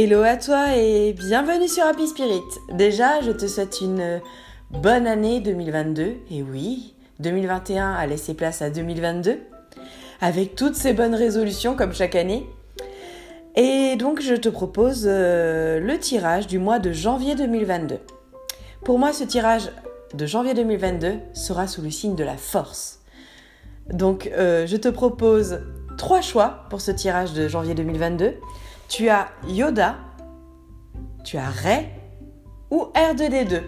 Hello à toi et bienvenue sur Happy Spirit. Déjà, je te souhaite une bonne année 2022. Et oui, 2021 a laissé place à 2022 avec toutes ces bonnes résolutions comme chaque année. Et donc, je te propose euh, le tirage du mois de janvier 2022. Pour moi, ce tirage de janvier 2022 sera sous le signe de la force. Donc, euh, je te propose trois choix pour ce tirage de janvier 2022. Tu as Yoda, tu as Ray ou R2D2.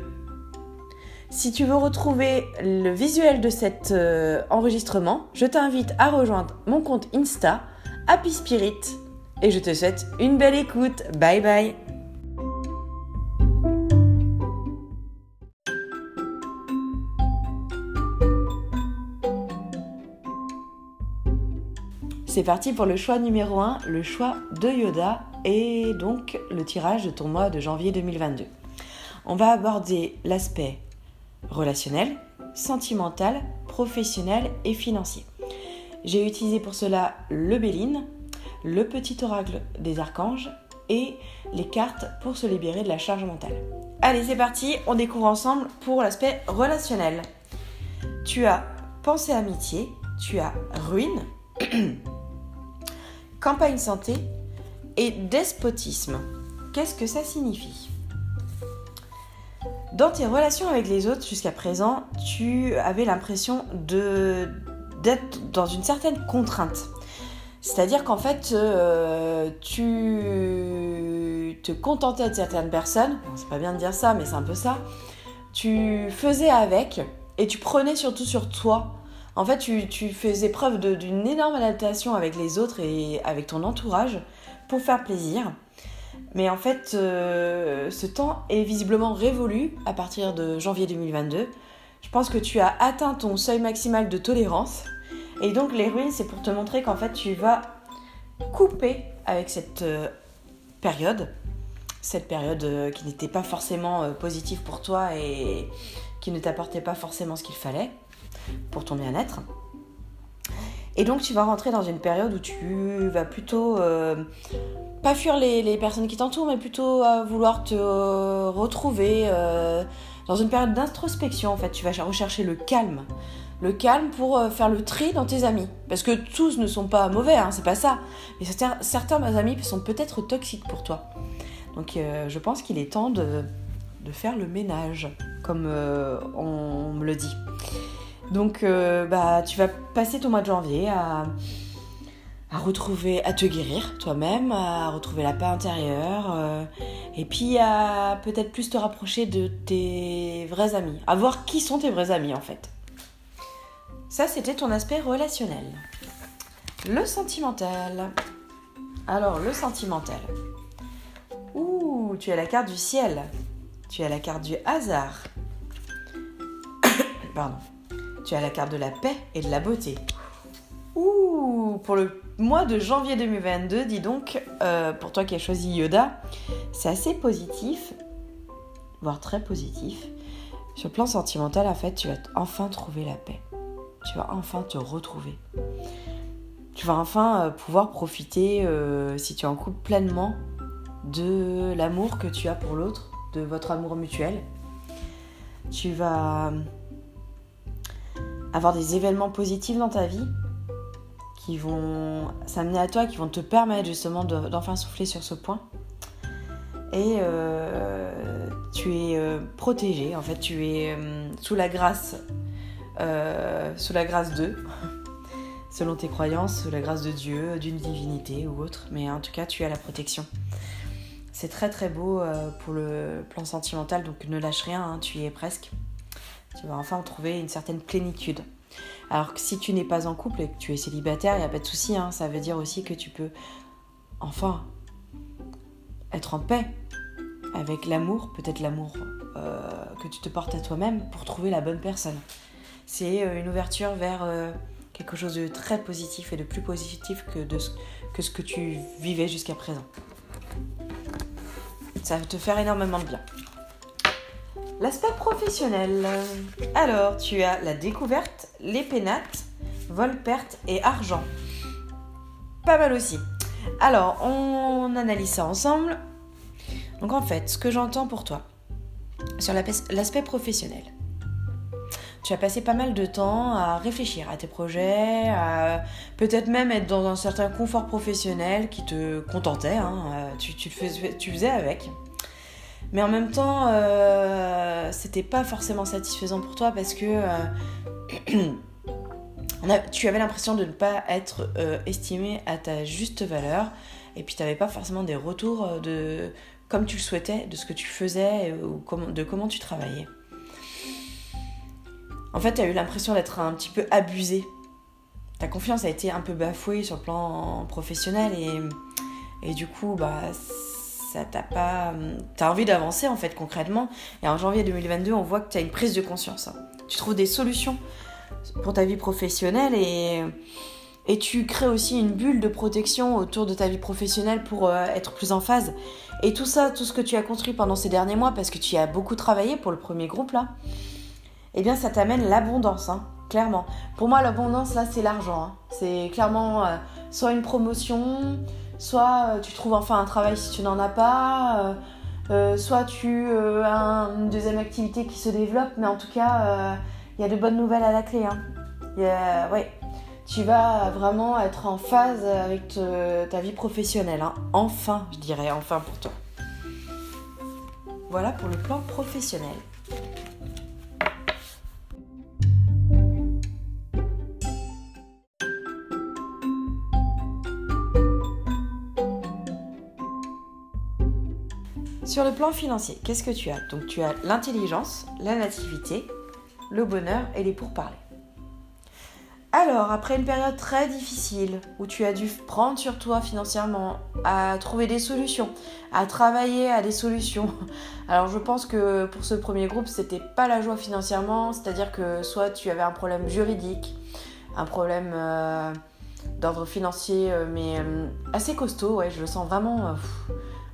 Si tu veux retrouver le visuel de cet euh, enregistrement, je t'invite à rejoindre mon compte Insta, Happy Spirit, et je te souhaite une belle écoute. Bye bye C'est parti pour le choix numéro 1, le choix de Yoda et donc le tirage de ton mois de janvier 2022. On va aborder l'aspect relationnel, sentimental, professionnel et financier. J'ai utilisé pour cela le Béline, le petit oracle des archanges et les cartes pour se libérer de la charge mentale. Allez, c'est parti, on découvre ensemble pour l'aspect relationnel. Tu as pensée amitié, tu as ruine, campagne santé et despotisme. Qu'est-ce que ça signifie? Dans tes relations avec les autres jusqu'à présent, tu avais l'impression d'être dans une certaine contrainte. C'est-à-dire qu'en fait, euh, tu te contentais de certaines personnes, c'est pas bien de dire ça, mais c'est un peu ça, tu faisais avec et tu prenais surtout sur toi en fait, tu, faisais preuve d'une énorme adaptation avec les autres et avec ton entourage pour faire plaisir. Mais en fait, euh, ce temps est visiblement révolu à partir de janvier 2022. Je pense que tu as atteint ton seuil maximal de tolérance. Et donc, les ruines, c'est pour te montrer qu'en fait, tu vas couper avec cette euh, période. Cette période euh, qui n'était pas forcément positive pour toi et qui ne t'apportait pas forcément ce qu'il fallait pour ton bien-être. Et donc tu vas rentrer dans une période où tu vas plutôt euh, pas fuir les, personnes qui t'entourent, mais plutôt vouloir te euh, retrouver euh, dans une période d'introspection. En fait, tu vas rechercher le calme, le calme pour faire le tri dans tes amis, parce que tous ne sont pas mauvais, hein, c'est pas ça. Mais certains, certains amis sont peut-être toxiques pour toi. Donc je pense qu'il est temps de, de, faire le ménage, comme on me le dit. Donc, euh, bah, tu vas passer ton mois de janvier à, retrouver, à te guérir toi-même, à retrouver la paix intérieure, euh, et puis à peut-être plus te rapprocher de tes vrais amis, à voir qui sont tes vrais amis en fait. Ça, c'était ton aspect relationnel. Le sentimental. Alors, le sentimental. Ouh, tu as la carte du ciel. Tu as la carte du hasard. Pardon tu as la carte de la paix et de la beauté. Ouh, pour le mois de janvier 2022, dis donc, euh, pour toi qui as choisi Yoda, c'est assez positif, voire très positif. Sur le plan sentimental, en fait, tu vas enfin trouver la paix. Tu vas enfin te retrouver. Tu vas enfin euh, pouvoir profiter, euh, si tu en couples pleinement, de l'amour que tu as pour l'autre, de votre amour mutuel. Tu vas avoir des événements positifs dans ta vie qui vont s'amener à toi, qui vont te permettre justement d'enfin souffler sur ce point. Et euh, tu es euh, protégé, en fait, tu es euh, sous la grâce, sous la grâce d'eux, selon tes croyances, sous la grâce de Dieu, d'une divinité ou autre, mais en tout cas, tu as la protection. C'est très très beau pour le plan sentimental, donc ne lâche rien, hein, tu y es presque tu vas enfin trouver une certaine plénitude. Alors que si tu n'es pas en couple et que tu es célibataire, il n'y a pas de souci, hein. ça veut dire aussi que tu peux enfin être en paix avec l'amour, peut-être l'amour euh, que tu te portes à toi-même pour trouver la bonne personne. C'est euh, une ouverture vers euh, quelque chose de très positif et de plus positif que, ce que tu vivais jusqu'à présent. Ça va te faire énormément de bien. L'aspect professionnel. Alors, tu as la découverte, les pénates, vol, perte et argent. Pas mal aussi. Alors, on analyse ça ensemble. Donc en fait, ce que j'entends pour toi, sur l'aspect professionnel, tu as passé pas mal de temps à réfléchir à tes projets, à peut-être même être dans un certain confort professionnel qui te contentait, hein, euh, tu, tu, faisais, avec. Mais en même temps, euh, c'était pas forcément satisfaisant pour toi parce que euh, tu avais l'impression de ne pas être euh, estimé à ta juste valeur et puis tu n'avais pas forcément des retours de comme tu le souhaitais, de ce que tu faisais ou de comment tu travaillais. En fait, tu as eu l'impression d'être un petit peu abusé. Ta confiance a été un peu bafouée sur le plan professionnel et, et du coup, bah, ça t'a pas. T'as envie d'avancer en fait concrètement. Et en janvier 2022, on voit que tu as une prise de conscience. Hein. Tu trouves des solutions pour ta vie professionnelle et, et tu crées aussi une bulle de protection autour de ta vie professionnelle pour euh, être plus en phase. Et tout ça, tout ce que tu as construit pendant ces derniers mois, parce que tu as beaucoup travaillé pour le premier groupe là, eh bien ça t'amène l'abondance, hein, clairement. Pour moi, l'abondance là, c'est l'argent. Hein. C'est clairement euh, soit une promotion, soit euh, tu trouves enfin un travail si tu n'en as pas. soit tu as une deuxième activité qui se développe, mais en tout cas, il y a de bonnes nouvelles à la clé. Hein. tu vas vraiment être en phase avec ta vie professionnelle. Hein. Enfin, je dirais, enfin pour toi. Voilà pour le plan professionnel. Sur le plan financier, qu'est-ce que tu as? Donc tu as l'intelligence, la nativité, le bonheur et les pourparlers. Alors, après une période très difficile où tu as dû prendre sur toi financièrement, à trouver des solutions, à travailler à des solutions. Alors, je pense que pour ce premier groupe, c'était pas la joie financièrement, c'est-à-dire que soit tu avais un problème juridique, un problème euh, d'ordre financier, euh, mais euh, assez costaud, ouais, je le sens vraiment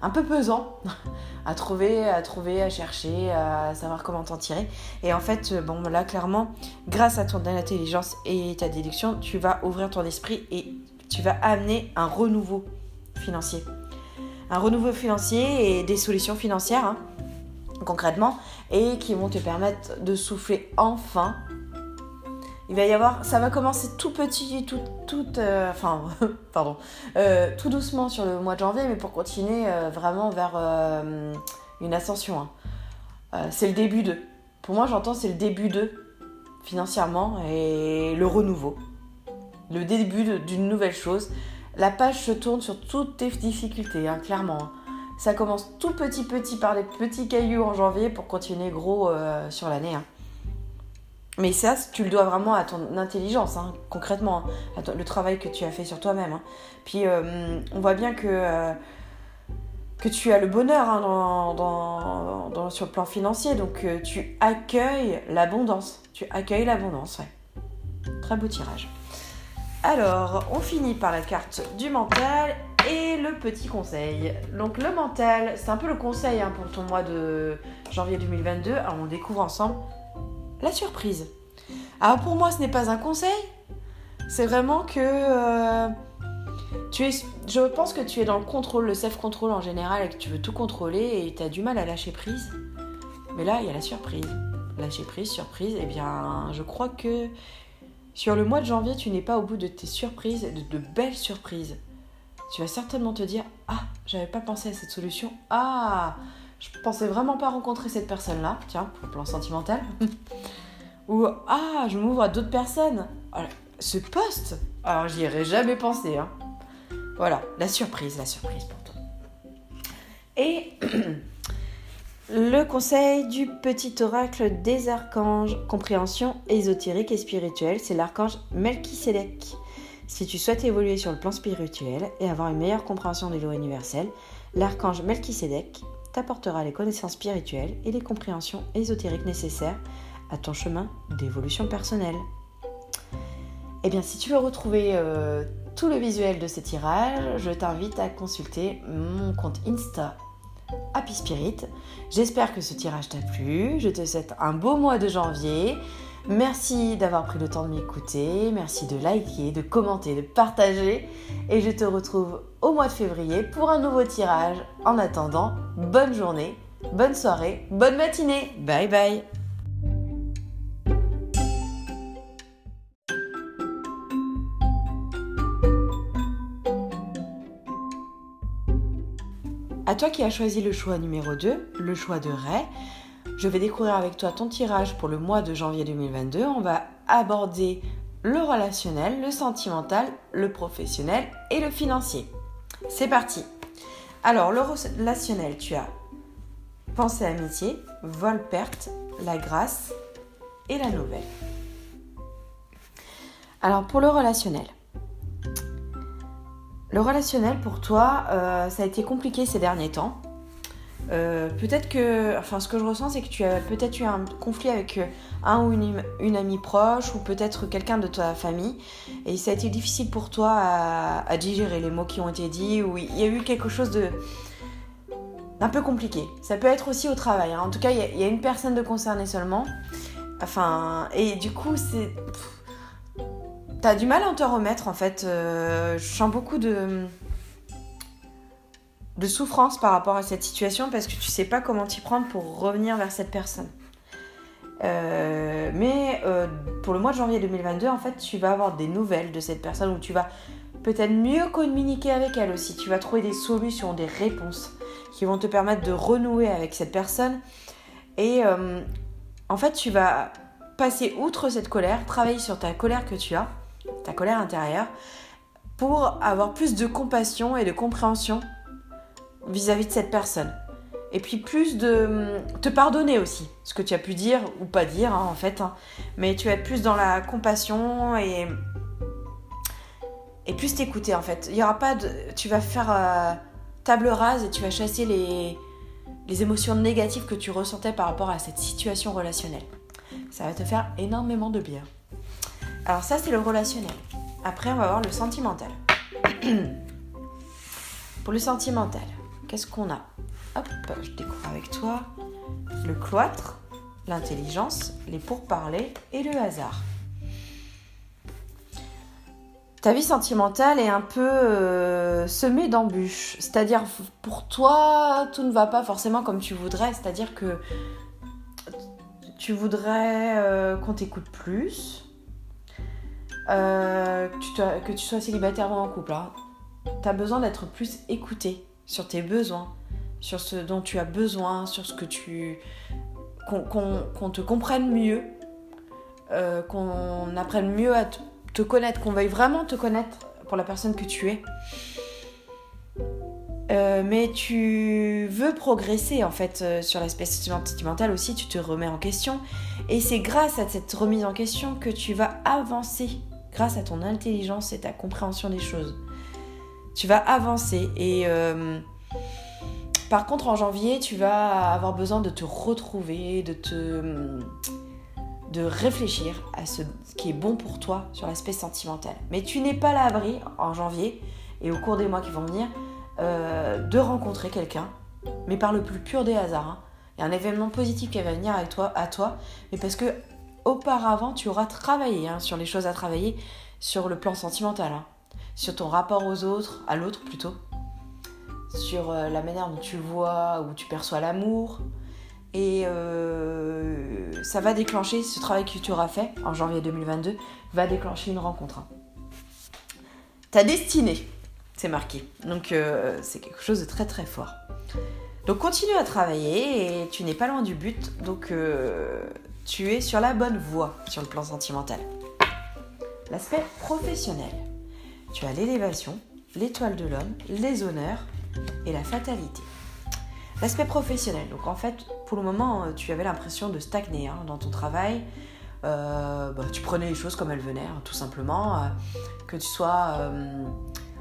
un peu pesant à trouver, à trouver, à chercher, à savoir comment t'en tirer. Et en fait, euh, bon, là, clairement, grâce à ton intelligence et ta déduction, tu vas ouvrir ton esprit et tu vas amener un renouveau financier. Un renouveau financier et des solutions financières, hein, concrètement, et qui vont te permettre de souffler enfin il va y avoir, ça va commencer tout petit, tout, tout euh, enfin, pardon, euh, tout doucement sur le mois de janvier, mais pour continuer euh, vraiment vers une ascension. Hein. c'est le début de, pour moi j'entends c'est le début de, financièrement, et le renouveau. Le début d'une nouvelle chose. La page se tourne sur toutes tes difficultés, hein, clairement. Hein. Ça commence tout petit petit par des petits cailloux en janvier pour continuer gros sur l'année. Mais ça, tu le dois vraiment à ton intelligence, hein, concrètement, hein, le travail que tu as fait sur toi-même. Hein. Puis euh, on voit bien que, euh, que tu as le bonheur sur le plan financier, donc euh, tu accueilles l'abondance. Tu accueilles l'abondance, ouais. Très beau tirage. Alors, on finit par la carte du mental et le petit conseil. Donc le mental, c'est un peu le conseil pour ton mois de janvier 2022. Alors on découvre ensemble la surprise. Alors pour moi, ce n'est pas un conseil, c'est vraiment que euh, tu es, je pense que tu es dans le contrôle, le self-control en général, et que tu veux tout contrôler et tu as du mal à lâcher prise. Mais là, il y a la surprise. Lâcher prise, surprise, eh bien, je crois que sur le mois de janvier, tu n'es pas au bout de tes surprises, de, de belles surprises. Tu vas certainement te dire Ah, j'avais pas pensé à cette solution. Ah, je pensais vraiment pas rencontrer cette personne-là, tiens, pour le plan sentimental. Ou ah, je m'ouvre à d'autres personnes. ce poste, alors j'y aurais jamais pensé. Hein. Voilà, la surprise, la surprise pour toi. Et le conseil du petit oracle des archanges, compréhension ésotérique et spirituelle, c'est l'archange Melchisedec. Si tu souhaites évoluer sur le plan spirituel et avoir une meilleure compréhension des lois universelles, l'archange Melchisedec t'apportera les connaissances spirituelles et les compréhensions ésotériques nécessaires à ton chemin d'évolution personnelle. Eh bien, si tu veux retrouver euh, tout le visuel de ces tirages, je t'invite à consulter mon compte Insta Happy Spirit. J'espère que ce tirage t'a plu. Je te souhaite un beau mois de janvier. Merci d'avoir pris le temps de m'écouter. Merci de liker, de commenter, de partager. Et je te retrouve au mois de février pour un nouveau tirage. En attendant, bonne journée, bonne soirée, bonne matinée. Bye bye À toi qui as choisi le choix numéro 2, le choix de Ray, je vais découvrir avec toi ton tirage pour le mois de janvier 2022. On va aborder le relationnel, le sentimental, le professionnel et le financier. C'est parti. Alors, le relationnel, tu as pensée amitié, vol perte, la grâce et la nouvelle. Alors, pour le relationnel. Le relationnel pour toi, euh, ça a été compliqué ces derniers temps. Euh, peut-être que, enfin, ce que je ressens, c'est que tu as peut-être eu un conflit avec euh, un ou une, amie proche, ou peut-être quelqu'un de ta famille, et ça a été difficile pour toi à, digérer les mots qui ont été dits, ou il y a eu quelque chose de d'un peu compliqué. Ça peut être aussi au travail. Hein. En tout cas, il y, a une personne de concernée seulement. Enfin, et du coup, c'est t'as du mal à te remettre en fait. Euh, je sens beaucoup de de souffrance par rapport à cette situation parce que tu sais pas comment t'y prendre pour revenir vers cette personne. Euh, mais euh, pour le mois de janvier 2022, en fait, tu vas avoir des nouvelles de cette personne où tu vas peut-être mieux communiquer avec elle aussi. Tu vas trouver des solutions, des réponses qui vont te permettre de renouer avec cette personne. Et euh, en fait, tu vas passer outre cette colère, travailler sur ta colère que tu as, ta colère intérieure, pour avoir plus de compassion et de compréhension vis-à-vis de cette personne. Et puis plus de hum, te pardonner aussi, ce que tu as pu dire ou pas dire hein, en fait. Hein. Mais tu vas être plus dans la compassion et plus t'écouter en fait. Il tu vas faire euh, table rase et tu vas chasser les les émotions négatives que tu ressentais par rapport à cette situation relationnelle. Ça va te faire énormément de bien. Alors ça c'est le relationnel. Après on va voir le sentimental. Pour le sentimental, qu'est-ce qu'on a Hop, je découvre avec toi le cloître, l'intelligence, les pourparlers et le hasard. Ta vie sentimentale est un peu euh, semée d'embûches. C'est-à-dire, pour toi, tout ne va pas forcément comme tu voudrais. C'est-à-dire que tu voudrais euh, qu'on t'écoute plus, euh, que, tu sois célibataire ou en couple. Hein. Tu as besoin d'être plus écouté sur tes besoins, sur ce dont tu as besoin, sur ce que tu... qu'on te comprenne mieux, euh, qu'on apprenne mieux à te connaître, qu'on veuille vraiment te connaître pour la personne que tu es. Euh, mais tu veux progresser en fait euh, sur l'aspect sentimental aussi, tu te remets en question. Et c'est grâce à cette remise en question que tu vas avancer, grâce à ton intelligence et ta compréhension des choses tu vas avancer. Et euh, par contre, en janvier, tu vas avoir besoin de te retrouver, de te réfléchir à ce qui est bon pour toi sur l'aspect sentimental. Mais tu n'es pas à l'abri en janvier et au cours des mois qui vont venir euh, de rencontrer quelqu'un, mais par le plus pur des hasards. Hein. Il y a un événement positif qui va venir avec toi, à toi, mais parce que auparavant tu auras travaillé hein, sur les choses à travailler sur le plan sentimental. Hein sur ton rapport aux autres, à l'autre plutôt, sur euh, la manière dont tu vois ou tu perçois l'amour. Et euh, ça va déclencher, ce travail que tu auras fait en janvier 2022, va déclencher une rencontre. Ta destinée, c'est marqué. Donc euh, c'est quelque chose de très très fort. Donc continue à travailler et tu n'es pas loin du but. Donc tu es sur la bonne voie sur le plan sentimental. L'aspect professionnel tu as l'élévation, l'étoile de l'homme, les honneurs et la fatalité. L'aspect professionnel. Donc en fait, pour le moment, euh, tu avais l'impression de stagner hein, dans ton travail. Euh, bah, tu prenais les choses comme elles venaient, hein, tout simplement. Euh, que tu sois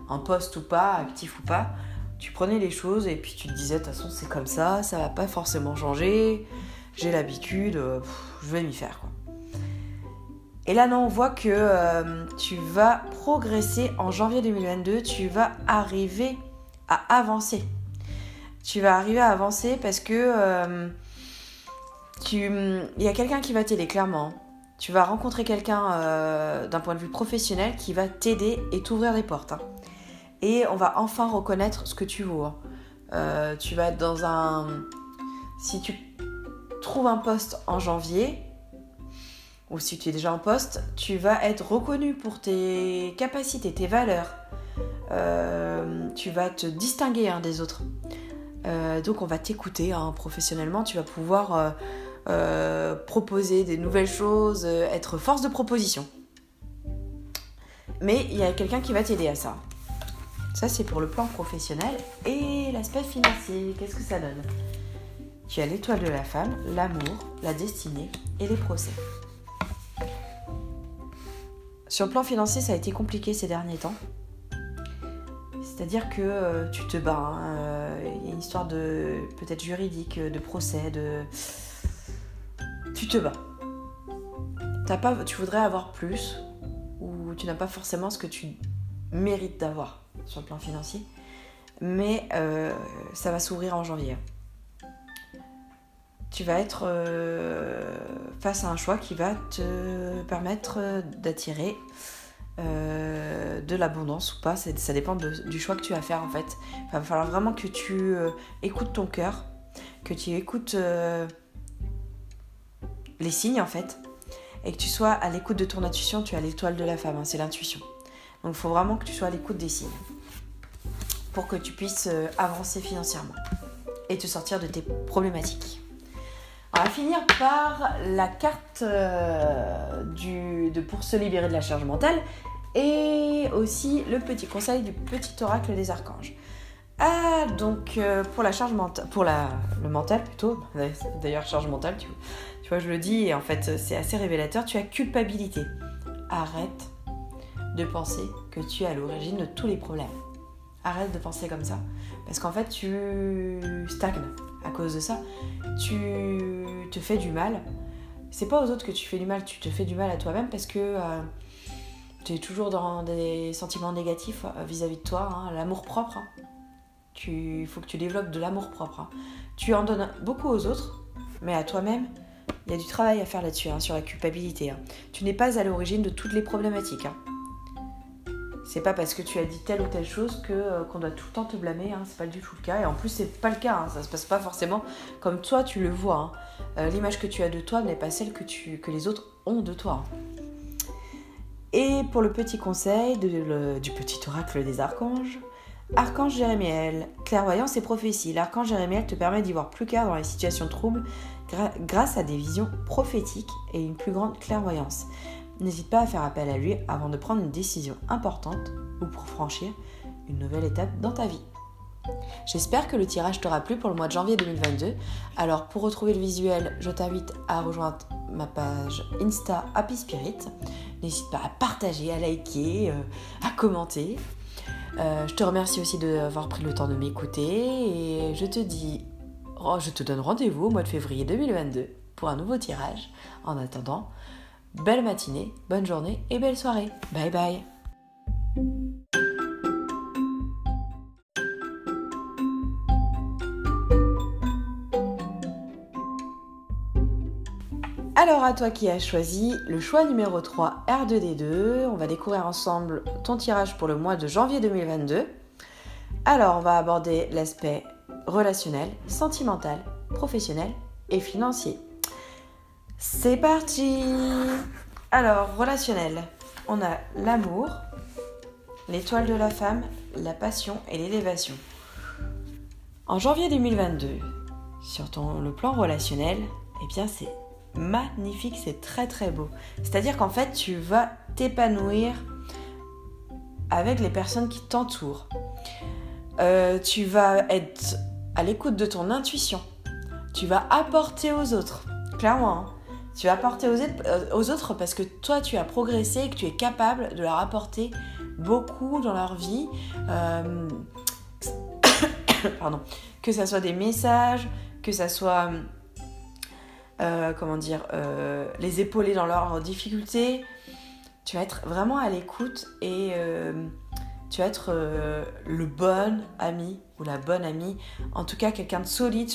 en poste ou pas, actif ou pas, tu prenais les choses et puis tu te disais, de toute façon, c'est comme ça, ça va pas forcément changer, j'ai l'habitude, je vais m'y faire. Et là, non, on voit que euh, tu vas progresser en janvier 2022, tu vas arriver à avancer. Tu vas arriver à avancer parce que euh, tu, il y a quelqu'un qui va t'aider, clairement. Tu vas rencontrer quelqu'un euh, d'un point de vue professionnel qui va t'aider et t'ouvrir les portes. Hein. Et on va enfin reconnaître ce que tu vaux. Hein. Tu vas être dans un... Si tu trouves un poste en janvier, ou si tu es déjà en poste, tu vas être reconnu pour tes capacités, tes valeurs. Euh, tu vas te distinguer des autres. Euh, donc on va t'écouter hein, professionnellement, tu vas pouvoir proposer des nouvelles choses, être force de proposition. Mais il y a quelqu'un qui va t'aider à ça. Ça, c'est pour le plan professionnel. Et l'aspect financier, qu'est-ce que ça donne? Tu as l'étoile de la femme, l'amour, la destinée et les procès. Sur le plan financier, ça a été compliqué ces derniers temps. C'est-à-dire que euh, tu te bats. Hein, euh, il y a une histoire de peut-être juridique, de procès, de. Tu te bats. pas, tu voudrais avoir plus, ou tu n'as pas forcément ce que tu mérites d'avoir sur le plan financier. Mais euh, ça va s'ouvrir en janvier. Tu vas être euh, face à un choix qui va te permettre d'attirer euh, de l'abondance ou pas. Ça dépend du choix que tu vas faire en fait. Il va falloir vraiment que tu écoutes ton cœur, que tu écoutes les signes en fait, et que tu sois à l'écoute de ton intuition. Tu as l'étoile de la femme, hein, c'est l'intuition. Donc il faut vraiment que tu sois à l'écoute des signes pour que tu puisses euh, avancer financièrement et te sortir de tes problématiques. On va finir par la carte euh, de pour se libérer de la charge mentale et aussi le petit conseil du petit oracle des archanges. Ah, donc euh, pour la charge mentale, pour la, le mental plutôt, d'ailleurs charge mentale, tu, tu vois, je le dis et en fait c'est assez révélateur, tu as culpabilité. Arrête de penser que tu es à l'origine de tous les problèmes. Arrête de penser comme ça. Parce qu'en fait, tu stagnes à cause de ça. Tu te fais du mal. C'est pas aux autres que tu fais du mal, tu te fais du mal à toi-même parce que euh, tu es toujours dans des sentiments négatifs euh, vis-à-vis de toi. Hein. L'amour propre. Hein. Il faut que tu développes de l'amour propre. Hein. Tu en donnes beaucoup aux autres, mais à toi-même, il y a du travail à faire là-dessus, sur la culpabilité. Tu n'es pas à l'origine de toutes les problématiques. C'est pas parce que tu as dit telle ou telle chose que euh, qu'on doit tout le temps te blâmer. Hein. C'est pas du tout le cas. Et en plus, c'est pas le cas. Hein. Ça se passe pas forcément comme toi tu le vois. Hein. Euh, l'image que tu as de toi n'est pas celle que, tu, que les autres ont de toi. Et pour le petit conseil du petit oracle des archanges, Archange Jérémiel, clairvoyance et prophétie. L'archange Jérémiel te permet d'y voir plus clair dans les situations troubles grâce à des visions prophétiques et une plus grande clairvoyance. N'hésite pas à faire appel à lui avant de prendre une décision importante ou pour franchir une nouvelle étape dans ta vie. J'espère que le tirage t'aura plu pour le mois de janvier 2022. Alors pour retrouver le visuel, je t'invite à rejoindre ma page Insta Happy Spirit. N'hésite pas à partager, à liker, euh, à commenter. Euh, je te remercie aussi d'avoir pris le temps de m'écouter et je te dis, oh, je te donne rendez-vous au mois de février 2022 pour un nouveau tirage. En attendant, Belle matinée, bonne journée et belle soirée. Bye bye. Alors à toi qui as choisi le choix numéro 3 R2D2, on va découvrir ensemble ton tirage pour le mois de janvier 2022. Alors on va aborder l'aspect relationnel, sentimental, professionnel et financier. C'est parti Alors, relationnel. On a l'amour, l'étoile de la femme, la passion et l'élévation. En janvier 2022, sur ton, le plan relationnel, eh bien c'est magnifique, c'est très très beau. C'est-à-dire qu'en fait, tu vas t'épanouir avec les personnes qui t'entourent. Euh, tu vas être à l'écoute de ton intuition. Tu vas apporter aux autres. Clairement, hein. Tu vas apporter euh, aux, autres parce que toi, tu as progressé et que tu es capable de leur apporter beaucoup dans leur vie. Euh, pardon. Que ça soit des messages, que ça soit, euh, comment dire, les épauler dans leurs difficultés. Tu vas être vraiment à l'écoute et tu vas être le bon ami ou la bonne amie. En tout cas, quelqu'un de solide,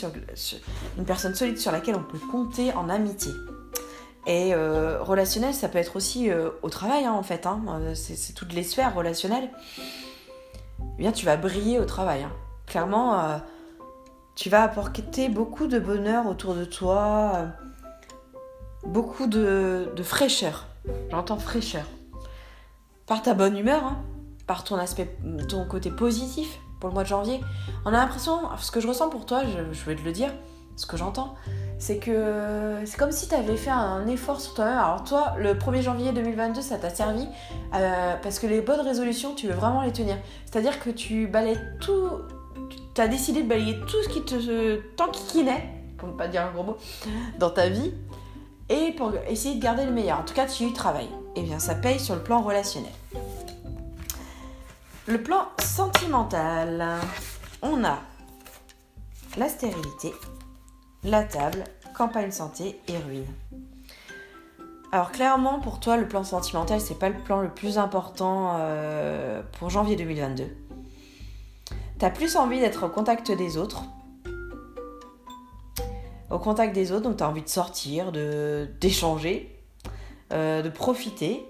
une personne solide sur laquelle on peut compter en amitié. Et euh, relationnel, ça peut être aussi euh, au travail, hein, en fait. Hein. Euh, c'est toutes les sphères relationnelles. Eh bien, tu vas briller au travail. Hein. Clairement, tu vas apporter beaucoup de bonheur autour de toi, beaucoup de, fraîcheur. J'entends fraîcheur. Par ta bonne humeur, par ton aspect, ton côté positif pour le mois de janvier. On a l'impression, ce que je ressens pour toi, je, je vais te le dire, ce que j'entends, c'est que c'est comme si tu avais fait un effort sur toi-même. Alors toi, le 1er janvier 2022, ça t'a servi euh, parce que les bonnes résolutions, tu veux vraiment les tenir. C'est-à-dire que tu balayes tout, tu as décidé de balayer tout ce qui te t'enquiquinait, pour ne pas dire un gros mot, dans ta vie, et pour essayer de garder le meilleur. En tout cas, tu y travailles. Et eh bien, ça paye sur le plan relationnel. Le plan sentimental, on a la stérilité, la table, campagne santé et ruine. Alors clairement pour toi le plan sentimental c'est pas le plan le plus important euh, pour janvier 2022. T'as plus envie d'être au contact des autres? Au contact des autres, donc t'as envie de sortir, de d'échanger, euh, de profiter.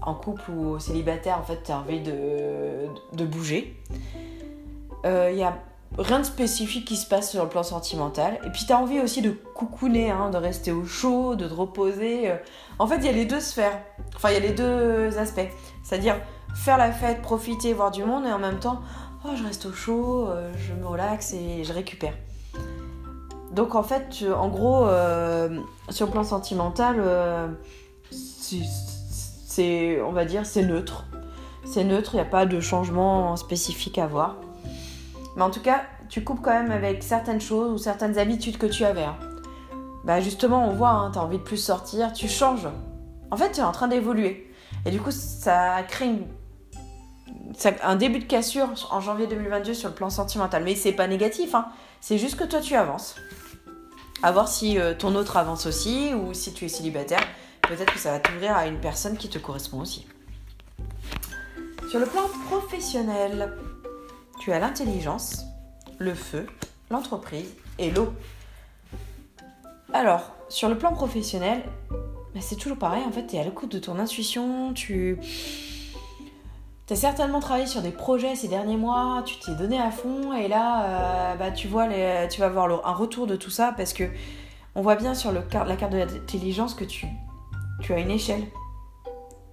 En couple ou célibataire, en fait, t'as envie de, bouger. Il euh, y a rien de spécifique qui se passe sur le plan sentimental. Et puis tu as envie aussi de coucouner, hein, de rester au chaud, de te reposer. Euh. En fait, il y a les deux sphères. Enfin, il y a les deux aspects. C'est-à-dire faire la fête, profiter, voir du monde, et en même temps, oh, je reste au chaud, euh, je me relaxe et je récupère. Donc en fait, en gros, euh, sur le plan sentimental, c'est, on va dire, c'est neutre. C'est neutre, il n'y a pas de changement spécifique à voir. Mais en tout cas, tu coupes quand même avec certaines choses ou certaines habitudes que tu avais. Hein. Bah justement, on voit, hein, tu as envie de plus sortir, tu changes. En fait, tu es en train d'évoluer. Et du coup, ça crée un début de cassure en janvier 2022 sur le plan sentimental. Mais c'est pas négatif, hein. c'est juste que toi tu avances. À voir si euh, ton autre avance aussi ou si tu es célibataire. Peut-être que ça va t'ouvrir à une personne qui te correspond aussi. Sur le plan professionnel, tu as l'intelligence, le feu, l'entreprise et l'eau. Alors, sur le plan professionnel, bah, c'est toujours pareil, en fait, tu es à l'écoute de ton intuition, tu... as certainement travaillé sur des projets ces derniers mois, tu t'es donné à fond et là, euh, bah, tu, vas avoir un retour de tout ça parce que on voit bien sur la carte de l'intelligence que tu as une échelle.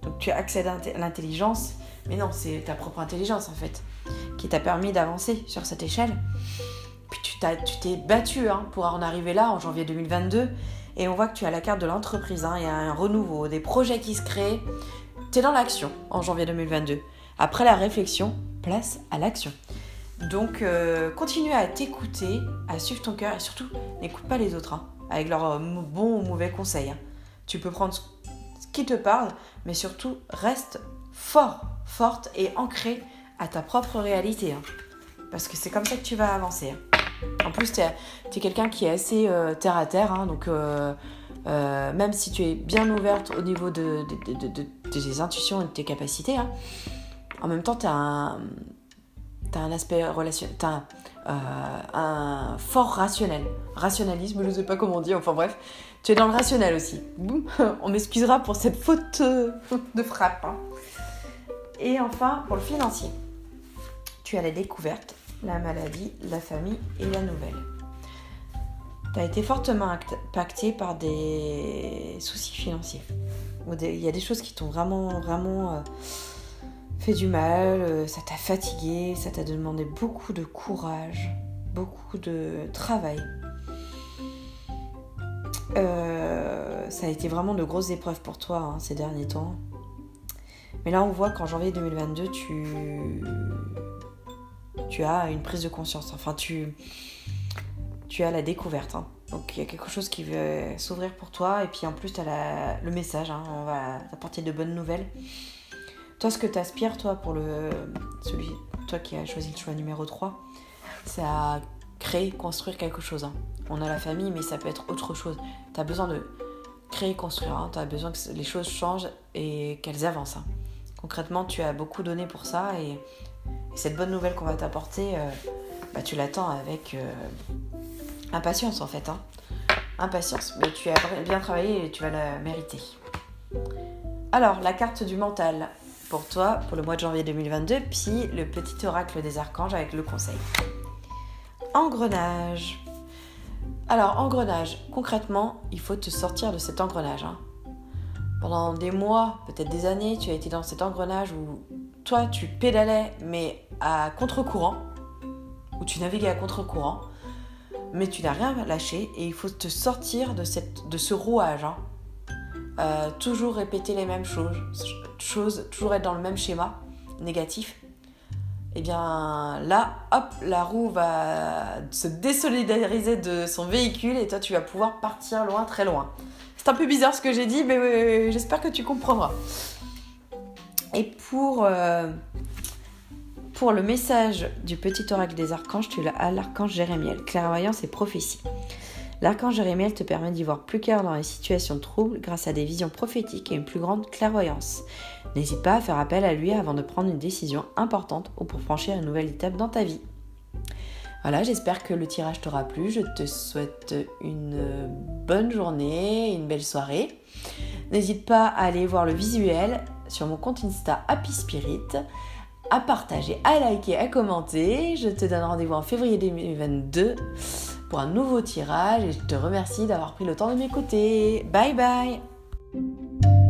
Donc tu accèdes à l'intelligence, mais non, c'est ta propre intelligence en fait qui t'a permis d'avancer sur cette échelle. Puis tu t'es battu hein, pour en arriver là en janvier 2022. Et on voit que tu as la carte de l'entreprise. Hein. Il y a un renouveau, des projets qui se créent. Tu es dans l'action en janvier 2022. Après la réflexion, place à l'action. Donc euh, continue à t'écouter, à suivre ton cœur et surtout n'écoute pas les autres hein, avec leurs bons ou mauvais conseils. Tu peux prendre ce qui te parle, mais surtout reste fort, forte et ancrée à ta propre réalité. Hein. Parce que c'est comme ça que tu vas avancer. Hein. En plus, tu es, quelqu'un qui est assez euh, terre à terre. Hein, donc, euh, euh, même si tu es bien ouverte au niveau de, tes intuitions et de tes capacités, en même temps, tu as un, un aspect as un, fort rationnel. Rationalisme, je ne sais pas comment on dit. Enfin bref, tu es dans le rationnel aussi. On m'excusera pour cette faute de frappe. Et enfin, pour le financier tu as la découverte, la maladie, la famille et la nouvelle. Tu as été fortement impacté par des soucis financiers. Il y a des choses qui t'ont vraiment, vraiment euh, fait du mal, euh, ça t'a fatigué, ça t'a demandé beaucoup de courage, beaucoup de travail. Euh, ça a été vraiment de grosses épreuves pour toi hein, ces derniers temps. Mais là, on voit qu'en janvier 2022, tu tu as une prise de conscience. Enfin, tu, tu as la découverte. Hein. Donc, il y a quelque chose qui veut s'ouvrir pour toi. Et puis, en plus, tu as le message. Hein. On va t'apporter de bonnes nouvelles. Toi, ce que tu aspires, toi, pour le, celui, toi qui as choisi le choix numéro 3, c'est à créer, construire quelque chose. Hein. On a la famille, mais ça peut être autre chose. Tu as besoin de créer, construire. Tu as besoin que les choses changent et qu'elles avancent. Concrètement, tu as beaucoup donné pour ça et et cette bonne nouvelle qu'on va t'apporter, euh, bah, tu l'attends avec euh, impatience en fait. Hein. Impatience. Mais tu as bien travaillé et tu vas la mériter. Alors, la carte du mental pour toi pour le mois de janvier 2022, puis le petit oracle des archanges avec le conseil. Engrenage. Alors, engrenage. Concrètement, il faut te sortir de cet engrenage. hein. Pendant des mois, peut-être des années, tu as été dans cet engrenage où toi, tu pédalais, mais à contre-courant, où tu naviguais à contre-courant, mais tu n'as rien lâché et il faut te sortir de, ce rouage. hein. Euh, toujours répéter les mêmes choses, choses, toujours être dans le même schéma négatif. Et bien là, hop, la roue va se désolidariser de son véhicule et toi tu vas pouvoir partir loin, très loin. C'est un peu bizarre ce que j'ai dit, mais euh, j'espère que tu comprendras. Et pour, euh, pour le message du petit oracle des archanges, tu l'as à l'archange Jérémiel, clairvoyance et prophétie. L'archange Jérémiel te permet d'y voir plus clair dans les situations de trouble grâce à des visions prophétiques et une plus grande clairvoyance. N'hésite pas à faire appel à lui avant de prendre une décision importante ou pour franchir une nouvelle étape dans ta vie. Voilà, j'espère que le tirage t'aura plu. Je te souhaite une bonne journée, une belle soirée. N'hésite pas à aller voir le visuel sur mon compte Insta Happy Spirit, à partager, à liker, à commenter. Je te donne rendez-vous en février 2022 pour un nouveau tirage et je te remercie d'avoir pris le temps de m'écouter. Bye bye